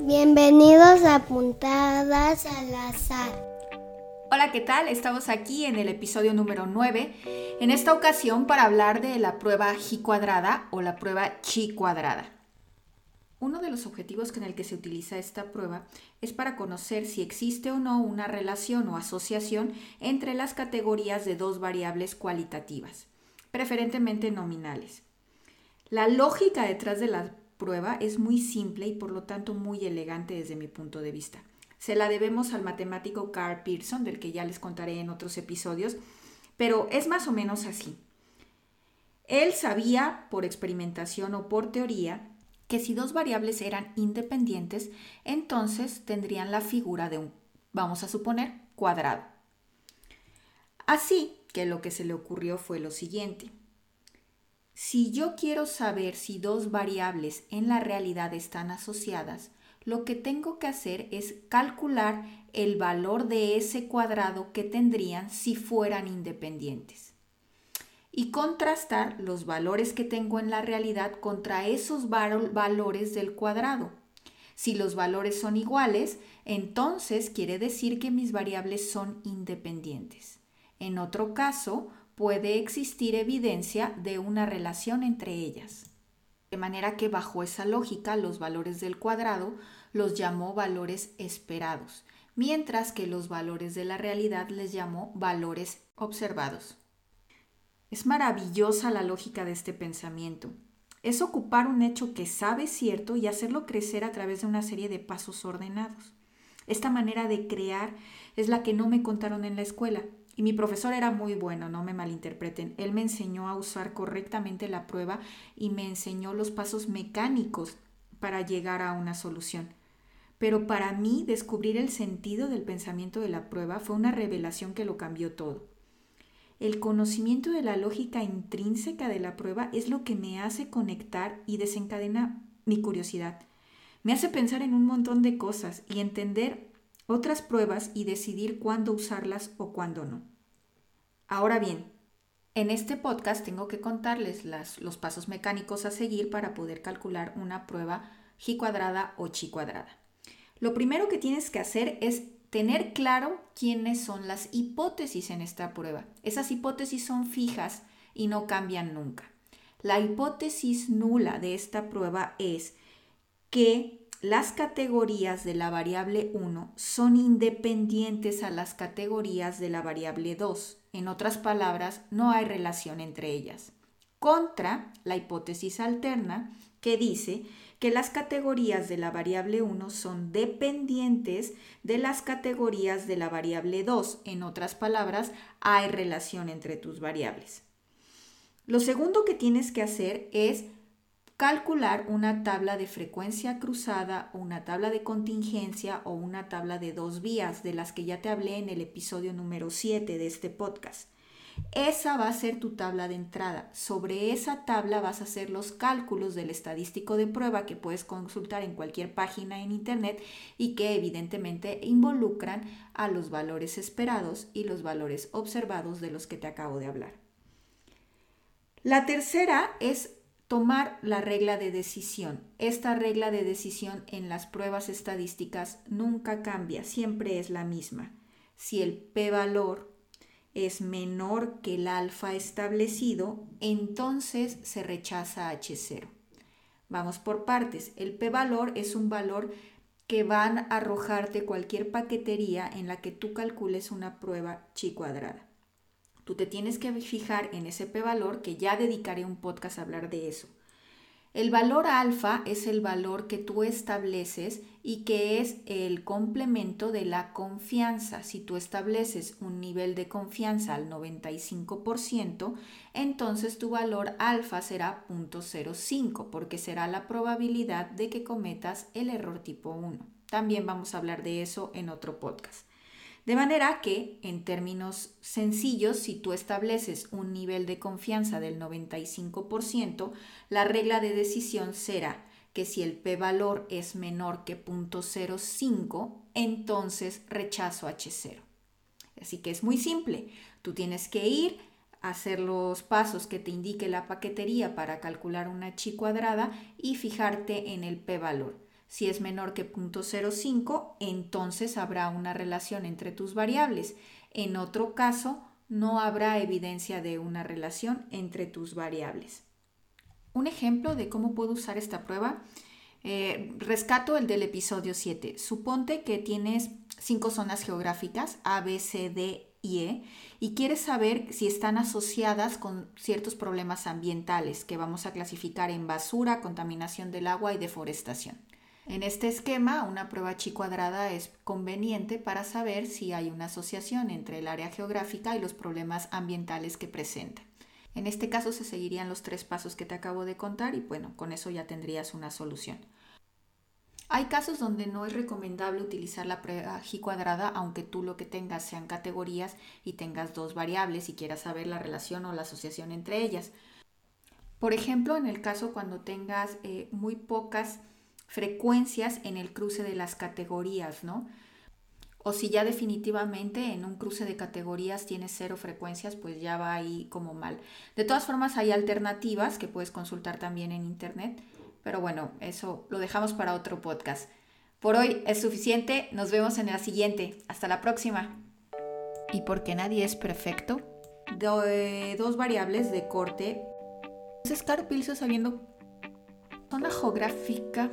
Bienvenidos a Puntadas al Azar. Hola, ¿qué tal? Estamos aquí en el episodio número 9, en esta ocasión para hablar de la prueba G cuadrada o la prueba Chi cuadrada. Uno de los objetivos con el que se utiliza esta prueba es para conocer si existe o no una relación o asociación entre las categorías de dos variables cualitativas, preferentemente nominales. La lógica detrás de la prueba es muy simple y por lo tanto muy elegante desde mi punto de vista. Se la debemos al matemático Carl Pearson, del que ya les contaré en otros episodios, pero es más o menos así. Él sabía por experimentación o por teoría que si dos variables eran independientes, entonces tendrían la figura de un, vamos a suponer, cuadrado. Así que lo que se le ocurrió fue lo siguiente. Si yo quiero saber si dos variables en la realidad están asociadas, lo que tengo que hacer es calcular el valor de ese cuadrado que tendrían si fueran independientes y contrastar los valores que tengo en la realidad contra esos valores del cuadrado. Si los valores son iguales, entonces quiere decir que mis variables son independientes. En otro caso, puede existir evidencia de una relación entre ellas. De manera que bajo esa lógica los valores del cuadrado los llamó valores esperados, mientras que los valores de la realidad les llamó valores observados. Es maravillosa la lógica de este pensamiento. Es ocupar un hecho que sabe cierto y hacerlo crecer a través de una serie de pasos ordenados. Esta manera de crear es la que no me contaron en la escuela, y mi profesor era muy bueno, no me malinterpreten. Él me enseñó a usar correctamente la prueba y me enseñó los pasos mecánicos para llegar a una solución. Pero para mí descubrir el sentido del pensamiento de la prueba fue una revelación que lo cambió todo. El conocimiento de la lógica intrínseca de la prueba es lo que me hace conectar y desencadena mi curiosidad. Me hace pensar en un montón de cosas y entender otras pruebas y decidir cuándo usarlas o cuándo no. Ahora bien, en este podcast tengo que contarles los pasos mecánicos a seguir para poder calcular una prueba G cuadrada o Chi cuadrada. Lo primero que tienes que hacer es tener claro quiénes son las hipótesis en esta prueba. Esas hipótesis son fijas y no cambian nunca. La hipótesis nula de esta prueba es que las categorías de la variable 1 son independientes a las categorías de la variable 2. En otras palabras, no hay relación entre ellas. Contra la hipótesis alterna que dice que las categorías de la variable 1 son dependientes de las categorías de la variable 2. En otras palabras, hay relación entre tus variables. Lo segundo que tienes que hacer es calcular una tabla de frecuencia cruzada, una tabla de contingencia o una tabla de dos vías, de las que ya te hablé en el episodio número 7 de este podcast. Esa va a ser tu tabla de entrada. Sobre esa tabla vas a hacer los cálculos del estadístico de prueba que puedes consultar en cualquier página en Internet y que evidentemente involucran a los valores esperados y los valores observados de los que te acabo de hablar. La tercera es tomar la regla de decisión. Esta regla de decisión en las pruebas estadísticas nunca cambia, siempre es la misma. Si el p-valor es menor que el alfa establecido, entonces se rechaza H0. Vamos por partes. El p-valor es un valor que van a arrojarte cualquier paquetería en la que tú calcules una prueba chi cuadrada. Tú te tienes que fijar en ese p-valor, que ya dedicaré un podcast a hablar de eso. El valor alfa es el valor que tú estableces y que es el complemento de la confianza. Si tú estableces un nivel de confianza al 95%, entonces tu valor alfa será 0.05 porque será la probabilidad de que cometas el error tipo 1. También vamos a hablar de eso en otro podcast. De manera que, en términos sencillos, si tú estableces un nivel de confianza del 95%, la regla de decisión será que si el p-valor es menor que 0.05, entonces rechazo H0. Así que es muy simple. Tú tienes que ir hacer los pasos que te indique la paquetería para calcular una chi cuadrada y fijarte en el p-valor. Si es menor que 0.05, entonces habrá una relación entre tus variables. En otro caso, no habrá evidencia de una relación entre tus variables. Un ejemplo de cómo puedo usar esta prueba, eh, rescato el del episodio 7. Suponte que tienes cinco zonas geográficas, A, B, C, D y E, y quieres saber si están asociadas con ciertos problemas ambientales que vamos a clasificar en basura, contaminación del agua y deforestación. En este esquema, una prueba chi cuadrada es conveniente para saber si hay una asociación entre el área geográfica y los problemas ambientales que presenta. En este caso se seguirían los tres pasos que te acabo de contar y bueno, con eso ya tendrías una solución. Hay casos donde no es recomendable utilizar la prueba G cuadrada, aunque tú lo que tengas sean categorías y tengas dos variables y quieras saber la relación o la asociación entre ellas. Por ejemplo, en el caso cuando tengas eh, muy pocas frecuencias en el cruce de las categorías, ¿no? O si ya definitivamente en un cruce de categorías tienes cero frecuencias, pues ya va ahí como mal. De todas formas, hay alternativas que puedes consultar también en internet, pero bueno, eso lo dejamos para otro podcast. Por hoy es suficiente, nos vemos en la siguiente. Hasta la próxima. ¿Y porque nadie es perfecto? De dos variables de corte. Entonces, Caro sabiendo zona geográfica